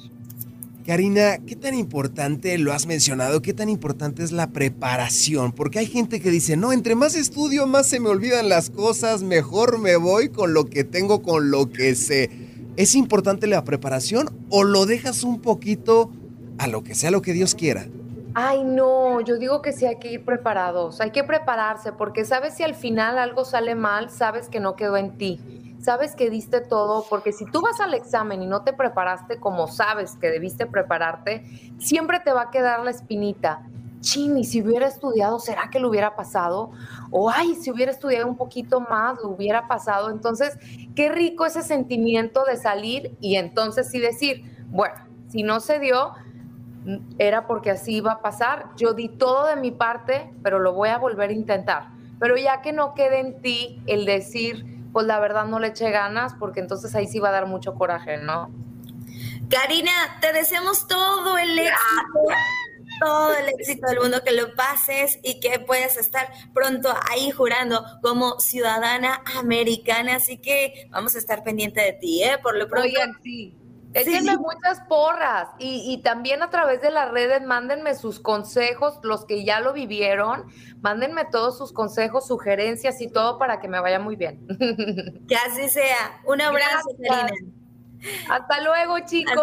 Karina, ¿qué tan importante lo has mencionado? ¿Qué tan importante es la preparación? Porque hay gente que dice, no, entre más estudio, más se me olvidan las cosas, mejor me voy con lo que tengo, con lo que sé. ¿Es importante la preparación o lo dejas un poquito a lo que sea lo que Dios quiera. Ay, no, yo digo que sí hay que ir preparados, hay que prepararse, porque sabes si al final algo sale mal, sabes que no quedó en ti, sabes que diste todo, porque si tú vas al examen y no te preparaste como sabes que debiste prepararte, siempre te va a quedar la espinita. Chin, si hubiera estudiado, ¿será que lo hubiera pasado? O, ay, si hubiera estudiado un poquito más, lo hubiera pasado. Entonces, qué rico ese sentimiento de salir y entonces sí decir, bueno, si no se dio, era porque así iba a pasar. Yo di todo de mi parte, pero lo voy a volver a intentar. Pero ya que no quede en ti el decir, pues la verdad no le eché ganas, porque entonces ahí sí va a dar mucho coraje, ¿no? Karina, te deseamos todo el éxito, todo el éxito del mundo, que lo pases y que puedas estar pronto ahí jurando como ciudadana americana. Así que vamos a estar pendiente de ti, ¿eh? Por lo pronto. Oigan, sí Échenme muchas porras y, y, también a través de las redes mándenme sus consejos, los que ya lo vivieron, mándenme todos sus consejos, sugerencias y todo para que me vaya muy bien. (laughs) Que así sea. Un abrazo, Karina. Hasta luego, chicos.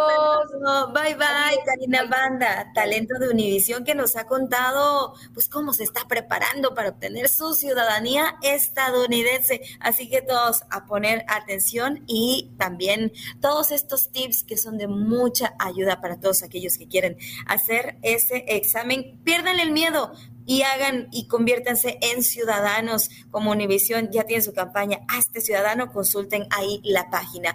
Bye, bye, Karina Banda, talento de Univisión que nos ha contado pues cómo se está preparando para obtener su ciudadanía estadounidense. Así que todos a poner atención y también todos estos tips que son de mucha ayuda para todos aquellos que quieren hacer ese examen. Pierdan el miedo, y hagan y conviértanse en ciudadanos como Univisión ya tiene su campaña Hazte Ciudadano, consulten ahí la página.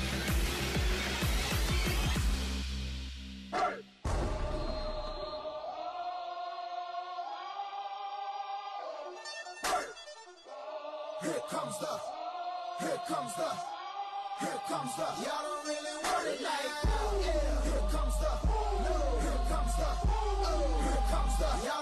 Here comes the, here comes the, here comes the. Y'all don't really want it like yeah. Here comes the, here comes the, here comes the. Y'all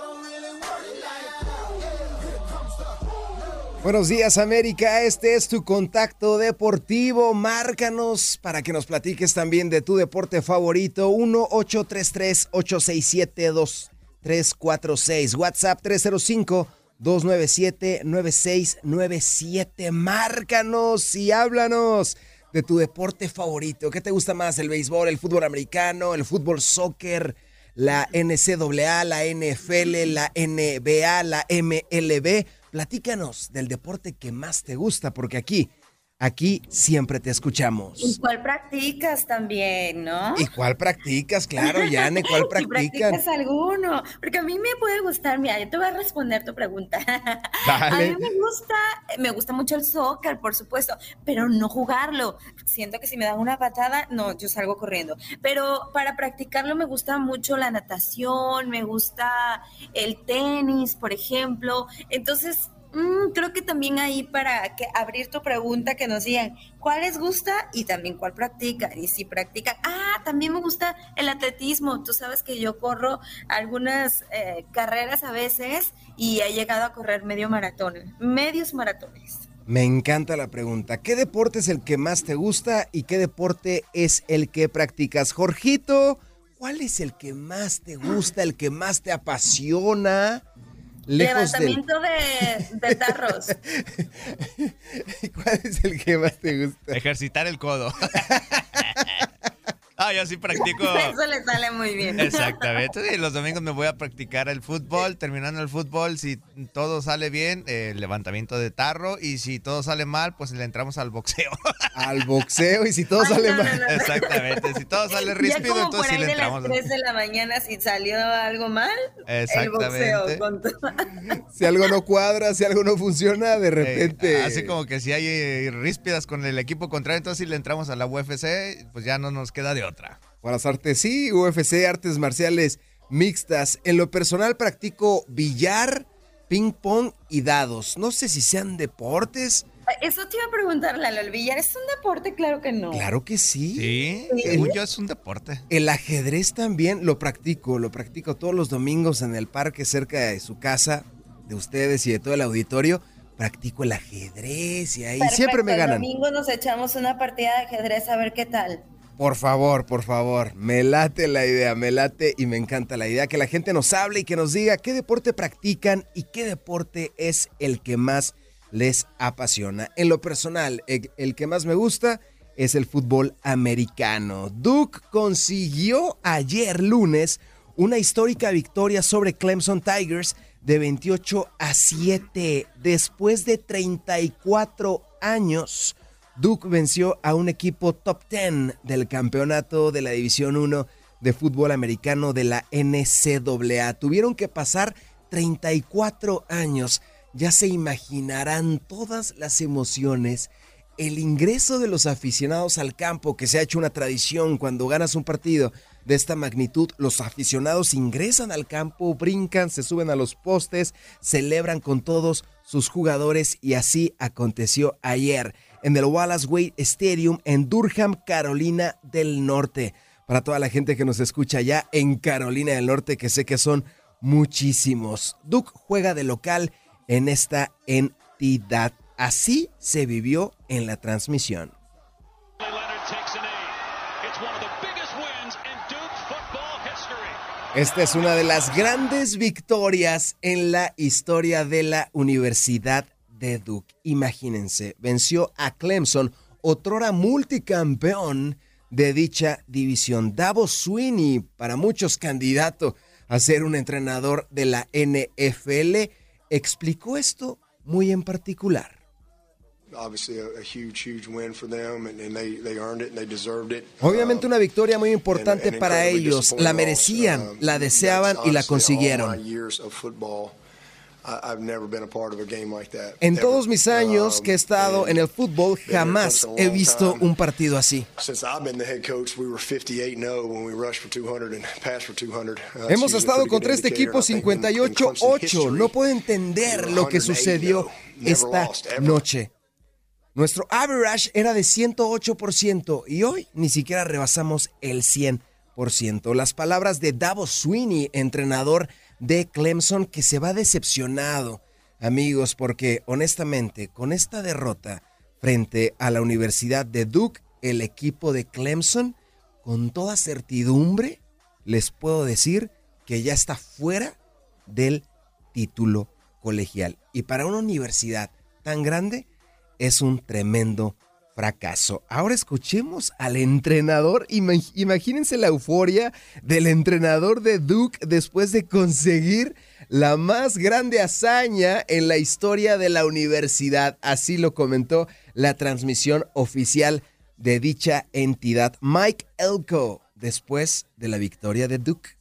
Buenos días América, este es tu contacto deportivo, márcanos para que nos platiques también de tu deporte favorito, 1-833-867-2346, WhatsApp 305 297-9697. Márcanos y háblanos de tu deporte favorito. ¿Qué te gusta más? ¿El béisbol, el fútbol americano, el fútbol soccer, la NCAA, la NFL, la NBA, la MLB? Platícanos del deporte que más te gusta, porque aquí Aquí siempre te escuchamos. ¿Y cuál practicas también, no? ¿Y cuál practicas? Claro, Yane, ¿cuál (laughs) practicas? ¿Y practicas alguno? Porque a mí me puede gustar, mira, yo te voy a responder tu pregunta. (laughs) A mí me gusta, me gusta mucho el soccer, por supuesto, pero no jugarlo. Siento que si me dan una patada, no, yo salgo corriendo. Pero para practicarlo me gusta mucho la natación, me gusta el tenis, por ejemplo. Entonces, Mm, creo que también ahí para que abrir tu pregunta que nos digan cuál les gusta y también cuál practican. Y si practican, ah, también me gusta el atletismo. Tú sabes que yo corro algunas eh, carreras a veces y he llegado a correr medio maratón, medios maratones. Me encanta la pregunta. ¿Qué deporte es el que más te gusta y qué deporte es el que practicas? Jorgito, ¿cuál es el que más te gusta, el que más te apasiona? Levantamiento de, (laughs) tarros. ¿Cuál es el que más te gusta? Ejercitar el codo. (laughs) Ah, (laughs) yo sí practico. (laughs) Eso le sale muy bien. Exactamente. Los domingos me voy a practicar el fútbol. Terminando el fútbol, si todo sale bien, el levantamiento de tarro. Y si todo sale mal, pues le entramos al boxeo. (laughs) Al boxeo. Y si todo sale mal. Exactamente. Si todo sale ríspido, entonces sí le entramos. A las 3 de la mañana, si salió algo mal, el boxeo. Si algo no cuadra, si algo no funciona, de repente. así como que si hay ríspidas con el equipo contrario, entonces si le entramos a la UFC, pues ya no nos queda de otra. Para las artes, sí, UFC, artes marciales mixtas. En lo personal practico billar, ping pong y dados. No sé si sean deportes. Eso te iba a preguntar, Lalo. ¿El billar es un deporte? Claro que no. Claro que sí. Sí, según yo es un deporte. El ajedrez también lo practico. Lo practico todos los domingos en el parque cerca de su casa, de ustedes y de todo el auditorio. Practico el ajedrez y ahí siempre me ganan. El domingo nos echamos una partida de ajedrez a ver qué tal. Por favor, por favor, me late la idea, me late y me encanta la idea que la gente nos hable y que nos diga qué deporte practican y qué deporte es el que más les apasiona. En lo personal, el, que más me gusta es el fútbol americano. Duke consiguió ayer lunes una histórica victoria sobre Clemson Tigers de 28 a 7 después de 34 años. Duke venció a un equipo top 10 del campeonato de la División 1 de fútbol americano de la NCAA. Tuvieron que pasar 34 años. Ya se imaginarán todas las emociones, el ingreso de los aficionados al campo, que se ha hecho una tradición cuando ganas un partido de esta magnitud, los aficionados ingresan al campo, brincan, se suben a los postes, celebran con todos sus jugadores y así aconteció ayer en el Wallace Wade Stadium en Durham, Carolina del Norte. Para toda la gente que nos escucha allá en Carolina del Norte, que sé que son muchísimos. Duke juega de local en esta entidad. Así se vivió en la transmisión. Esta es una de las grandes victorias en la historia de la Universidad de Duke. Imagínense, venció a Clemson, otrora multicampeón de dicha división. Davos Sweeney, para muchos candidato a ser un entrenador de la NFL, explicó esto muy en particular. Obviamente una victoria muy importante para ellos, la merecían, la deseaban y la consiguieron. En todos mis años que he estado en el fútbol, jamás he visto un partido así. Hemos estado contra este equipo 58-8. No puedo entender lo que sucedió esta noche. Nuestro average era de 108% y hoy ni siquiera rebasamos el 100%. Las palabras de Davos Sweeney, entrenador de Clemson, que se va decepcionado, amigos, porque honestamente, con esta derrota frente a la Universidad de Duke, el equipo de Clemson, con toda certidumbre, les puedo decir que ya está fuera del título colegial. Y para una universidad tan grande, es un tremendo fracaso. Ahora escuchemos al entrenador. Imagínense la euforia del entrenador de Duke después de conseguir la más grande hazaña en la historia de la universidad. Así lo comentó la transmisión oficial de dicha entidad. Mike Elko, después de la victoria de Duke.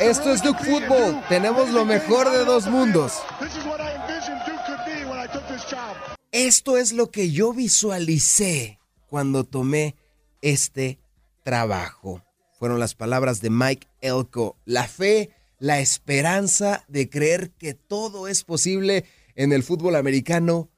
Esto es Duke Football. Tenemos lo mejor de dos mundos. Esto es lo que yo visualicé cuando tomé este trabajo. Fueron las palabras de Mike Elko. La fe, la esperanza de creer que todo es posible en el fútbol americano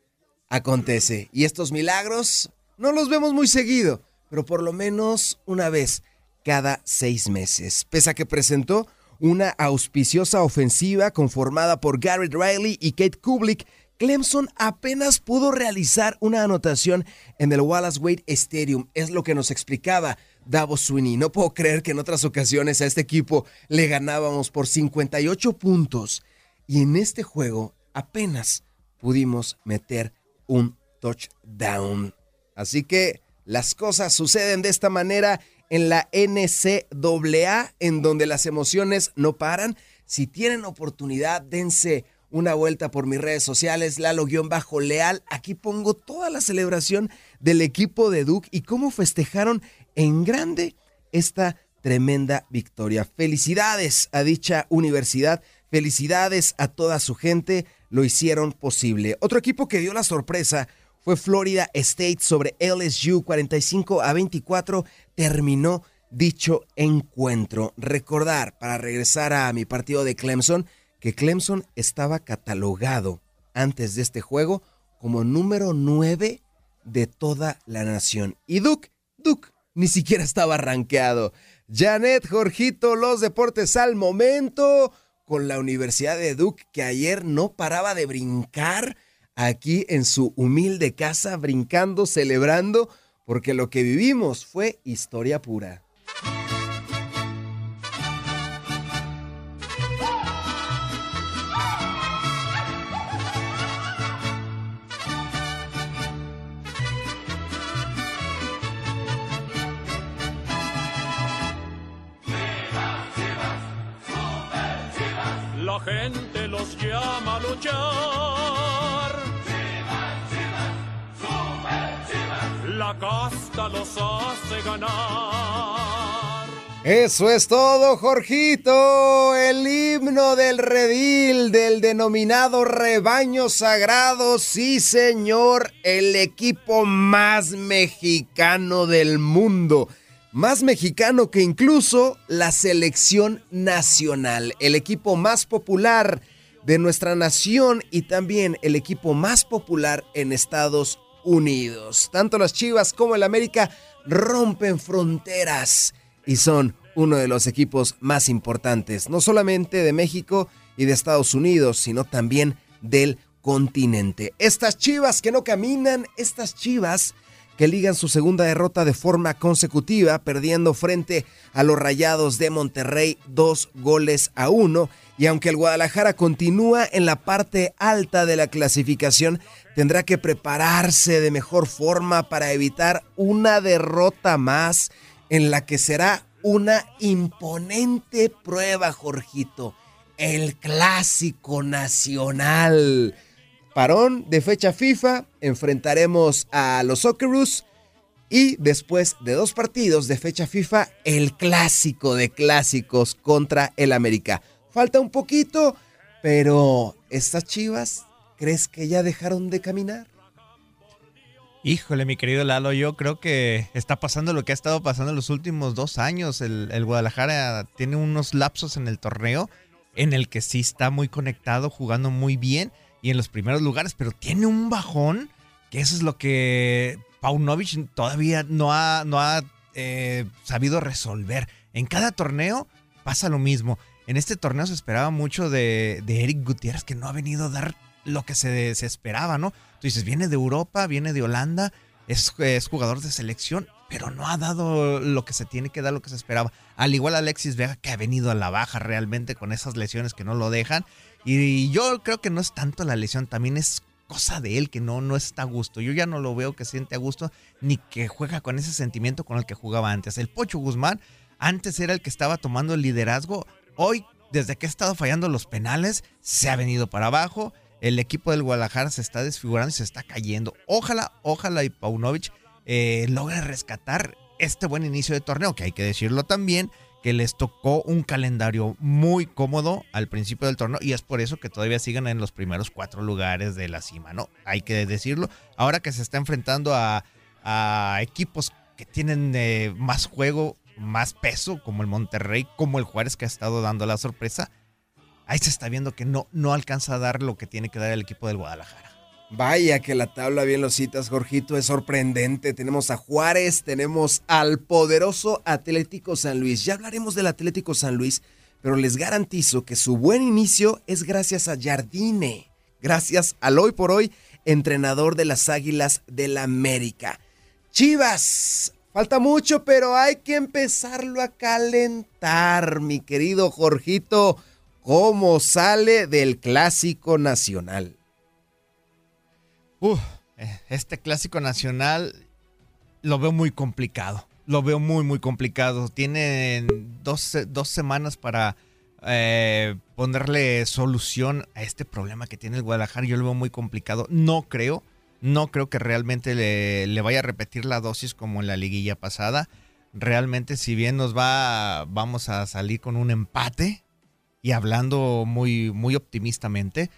acontece. Y estos milagros no los vemos muy seguido, pero por lo menos una vez cada seis meses. Pese a que presentó una auspiciosa ofensiva conformada por Garrett Riley y Kate Kublik, Clemson apenas pudo realizar una anotación en el Wallace Wade Stadium. Es lo que nos explicaba Davos Sweeney. No puedo creer que en otras ocasiones a este equipo le ganábamos por 58 puntos. Y en este juego apenas pudimos meter un touchdown. Así que las cosas suceden de esta manera en la NCAA, en donde las emociones no paran. Si tienen oportunidad, dense una vuelta por mis redes sociales, Lalo-Leal. Aquí pongo toda la celebración del equipo de Duke y cómo festejaron en grande esta tremenda victoria. Felicidades a dicha universidad, felicidades a toda su gente, lo hicieron posible. Otro equipo que dio la sorpresa fue Florida State sobre LSU 45 a 24 terminó dicho encuentro. Recordar, para regresar a mi partido de Clemson, que Clemson estaba catalogado antes de este juego como número 9 de toda la nación. Y Duke, Duke, ni siquiera estaba rankeado. Janet, Jorgito, los deportes al momento con la Universidad de Duke que ayer no paraba de brincar aquí en su humilde casa, brincando, celebrando porque lo que vivimos fue historia pura. La gente los llama luchar la casta los hace ganar. Eso es todo, Jorgito. El himno del redil, del denominado rebaño sagrado. Sí, señor, el equipo más mexicano del mundo. Más mexicano que incluso la selección nacional. El equipo más popular de nuestra nación y también el equipo más popular en Estados Unidos. Tanto las Chivas como el América rompen fronteras y son uno de los equipos más importantes, no solamente de México y de Estados Unidos, sino también del continente. Estas chivas que no caminan, estas chivas que ligan su segunda derrota de forma consecutiva, perdiendo frente a los Rayados de Monterrey dos goles a uno. Y aunque el Guadalajara continúa en la parte alta de la clasificación, tendrá que prepararse de mejor forma para evitar una derrota más en la que será una imponente prueba, Jorgito. El clásico nacional. Parón de fecha FIFA, enfrentaremos a los Socceroos y después de dos partidos de fecha FIFA, el clásico de clásicos contra el América. Falta un poquito, pero estas chivas, ¿crees que ya dejaron de caminar? Híjole, mi querido Lalo, yo creo que está pasando lo que ha estado pasando en los últimos dos años. El, Guadalajara tiene unos lapsos en el torneo en el que sí está muy conectado, jugando muy bien y en los primeros lugares, pero tiene un bajón que eso es lo que Paunovic todavía no ha, no ha eh, sabido resolver. En cada torneo pasa lo mismo. En este torneo se esperaba mucho de, de Eric Gutiérrez, que no ha venido a dar lo que se, se esperaba, ¿no? Tú dices, viene de Europa, viene de Holanda, es, es, jugador de selección, pero no ha dado lo que se tiene que dar, lo que se esperaba. Al igual Alexis Vega, que ha venido a la baja realmente con esas lesiones que no lo dejan. Y yo creo que no es tanto la lesión, también es cosa de él que no, no está a gusto. Yo ya no lo veo que siente a gusto ni que juega con ese sentimiento con el que jugaba antes. El Pocho Guzmán antes era el que estaba tomando el liderazgo. Hoy, desde que ha estado fallando los penales, se ha venido para abajo el equipo del Guadalajara se está desfigurando y se está cayendo. Ojalá, ojalá y Paunovic eh, logre rescatar este buen inicio de torneo, que hay que decirlo también, que les tocó un calendario muy cómodo al principio del torneo y es por eso que todavía siguen en los primeros cuatro lugares de la cima, ¿no? Hay que decirlo. Ahora que se está enfrentando a, a equipos que tienen eh, más juego, más peso, como el Monterrey, como el Juárez que ha estado dando la sorpresa, ahí se está viendo que no, no alcanza a dar lo que tiene que dar el equipo del Guadalajara. Vaya que la tabla bien lo citas, Jorgito, es sorprendente. Tenemos a Juárez, tenemos al poderoso Atlético San Luis. Ya hablaremos del Atlético San Luis, pero les garantizo que su buen inicio es gracias a Jardine, gracias al hoy por hoy entrenador de las Águilas del América. Chivas, falta mucho, pero hay que empezarlo a calentar, mi querido Jorgito cómo sale del clásico nacional. Uh, este clásico nacional lo veo muy complicado. Lo veo muy, muy complicado. Tienen dos, dos semanas para eh, ponerle solución a este problema que tiene el Guadalajara. Yo lo veo muy complicado. No creo, no creo que realmente le, le vaya a repetir la dosis como en la liguilla pasada. Realmente, si bien nos va, vamos a salir con un empate, y hablando muy, muy optimistamente.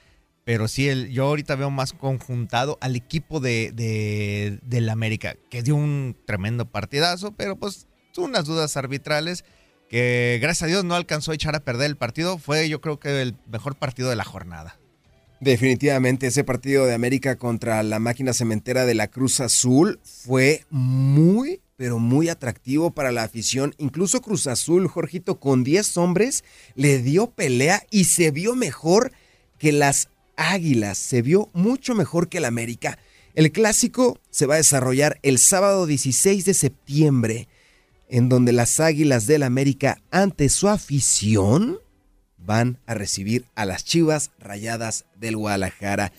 Pero sí, el, yo ahorita veo más conjuntado al equipo de, de, del América, que dio un tremendo partidazo, pero pues unas dudas arbitrales que gracias a Dios no alcanzó a echar a perder el partido. Fue yo creo que el mejor partido de la jornada. Definitivamente ese partido de América contra la máquina cementera de la Cruz Azul fue muy, pero muy atractivo para la afición. Incluso Cruz Azul, Jorgito, con 10 hombres, le dio pelea y se vio mejor que las Águilas, se vio mucho mejor que el América. El clásico se va a desarrollar el sábado 16 de septiembre, en donde las Águilas del América, ante su afición, van a recibir a las Chivas Rayadas del Guadalajara.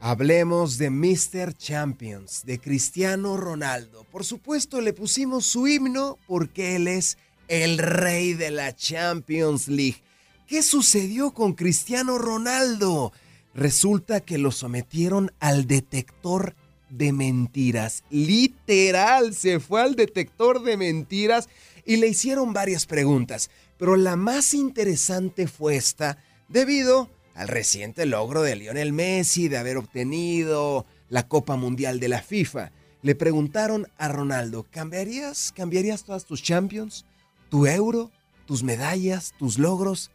Hablemos de Mr. Champions, de Cristiano Ronaldo. Por supuesto, le pusimos su himno porque él es el rey de la Champions League. ¿Qué sucedió con Cristiano Ronaldo? Resulta que lo sometieron al detector de mentiras. Literal, se fue al detector de mentiras y le hicieron varias preguntas. Pero la más interesante fue esta, debido al reciente logro de Lionel Messi de haber obtenido la Copa Mundial de la FIFA. Le preguntaron a Ronaldo, ¿cambiarías, cambiarías todas tus Champions, tu euro, tus medallas, tus logros,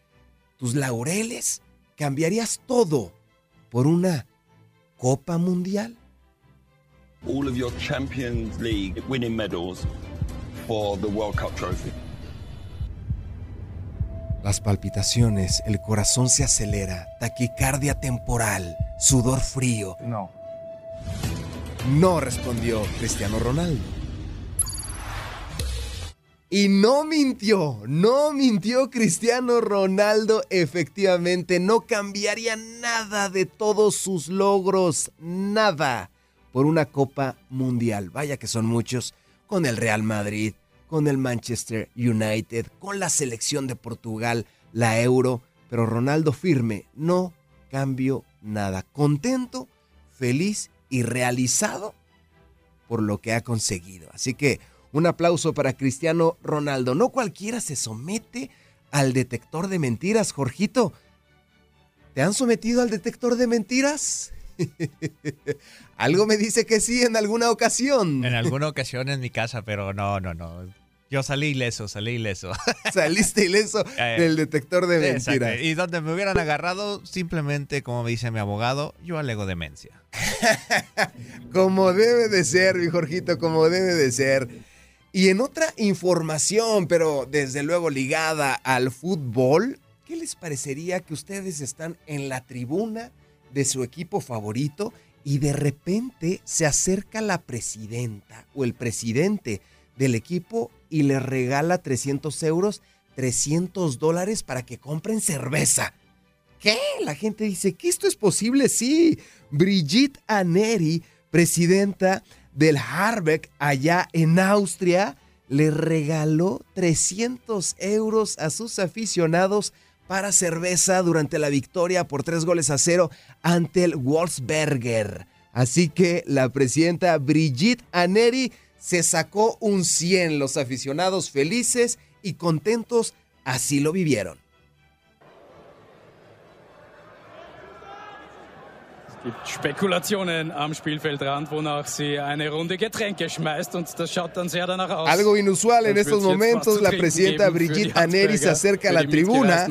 tus laureles? ¿Cambiarías todo por una Copa Mundial? all of your Champions League winning medals for the World Cup trophy. Las palpitaciones, el corazón se acelera, taquicardia temporal, sudor frío. No. No respondió Cristiano Ronaldo. Y no mintió, no mintió Cristiano Ronaldo. Efectivamente, no cambiaría nada de todos sus logros, nada, por una Copa Mundial. Vaya que son muchos, con el Real Madrid, con el Manchester United, con la selección de Portugal, la Euro. Pero Ronaldo firme, no cambio nada. Contento, feliz y realizado por lo que ha conseguido. Así que un aplauso para Cristiano Ronaldo. No cualquiera se somete al detector de mentiras, Jorgito. ¿Te han sometido al detector de mentiras? (laughs) Algo me dice que sí en alguna ocasión. En alguna ocasión en mi casa, pero no, no, no. Yo salí ileso, salí ileso. (laughs) Saliste ileso (laughs) Eh, del detector de Exacto. mentiras. Y donde me hubieran agarrado, simplemente, como me dice mi abogado, yo alego demencia. Como debe de ser, mi Jorgito, como debe de ser. Y en otra información, pero desde luego ligada al fútbol, ¿qué les parecería que ustedes están en la tribuna de su equipo favorito y de repente se acerca la presidenta o el presidente del equipo y les regala 300 euros, 300 dólares para que compren cerveza? ¿Qué? La gente dice que esto es posible, sí. Brigitte Aneri, presidenta del Harbeck allá en Austria, le regaló 300 euros a sus aficionados para cerveza durante la victoria por tres goles a cero ante el Wolfsberger. Así que la presidenta Brigitte Aneri se sacó un 100. Los aficionados felices y contentos así lo vivieron. Gibt Spekulationen am Spielfeldrand, wonach sie eine Runde Getränke schmeißt und das schaut dann sehr danach aus. Algo inusual en estos momentos, la presidenta Brigitte Aneri se acerca a la tribuna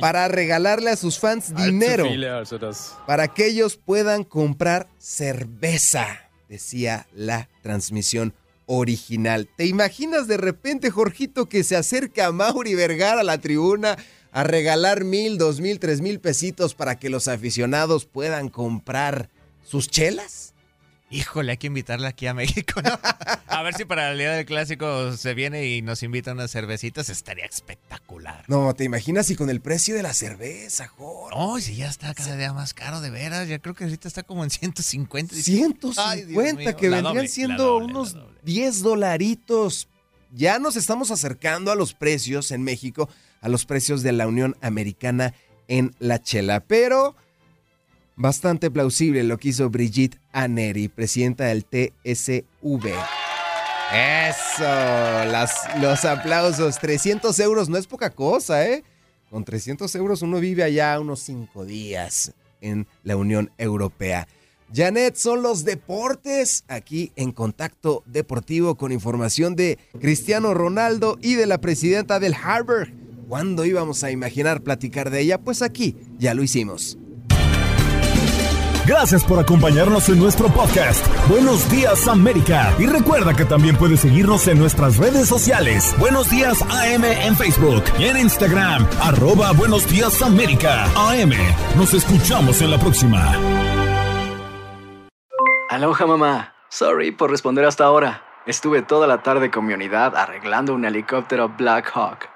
para regalarle a sus fans dinero para que ellos puedan comprar cerveza, decía la transmisión original. ¿Te imaginas de repente, Jorgito, que se acerca a Mauri Vergara a la tribuna a regalar mil, dos mil, tres mil pesitos para que los aficionados puedan comprar sus chelas? Híjole, hay que invitarla aquí a México, ¿no? A ver si para el día del clásico se viene y nos invita unas cervecitas, estaría espectacular. No, ¿te imaginas y con el precio de la cerveza, Jorge? No, si ya está cada día más caro, de veras. Ya creo que ahorita está como en 150. Ay, Dios 150, mío, que vendrían doble, siendo doble, unos 10 dolaritos. Ya nos estamos acercando a los precios en México, a los precios de la Unión Americana en la chela. Pero bastante plausible lo que hizo Brigitte Aneri, presidenta del TSV. Eso, las- los aplausos. 300 euros no es poca cosa, ¿eh? Con 300 euros uno vive allá unos 5 días en la Unión Europea. Janet, son los deportes aquí en Contacto Deportivo con información de Cristiano Ronaldo y de la presidenta del Harvard. ¿Cuándo íbamos a imaginar platicar de ella? Pues aquí ya lo hicimos. Gracias por acompañarnos en nuestro podcast. Buenos días América. Y recuerda que también puedes seguirnos en nuestras redes sociales. Buenos días AM en Facebook y en Instagram. Arroba Buenos días América. AM. Nos escuchamos en la próxima. Aloha mamá. Sorry por responder hasta ahora. Estuve toda la tarde con mi unidad arreglando un helicóptero Black Hawk.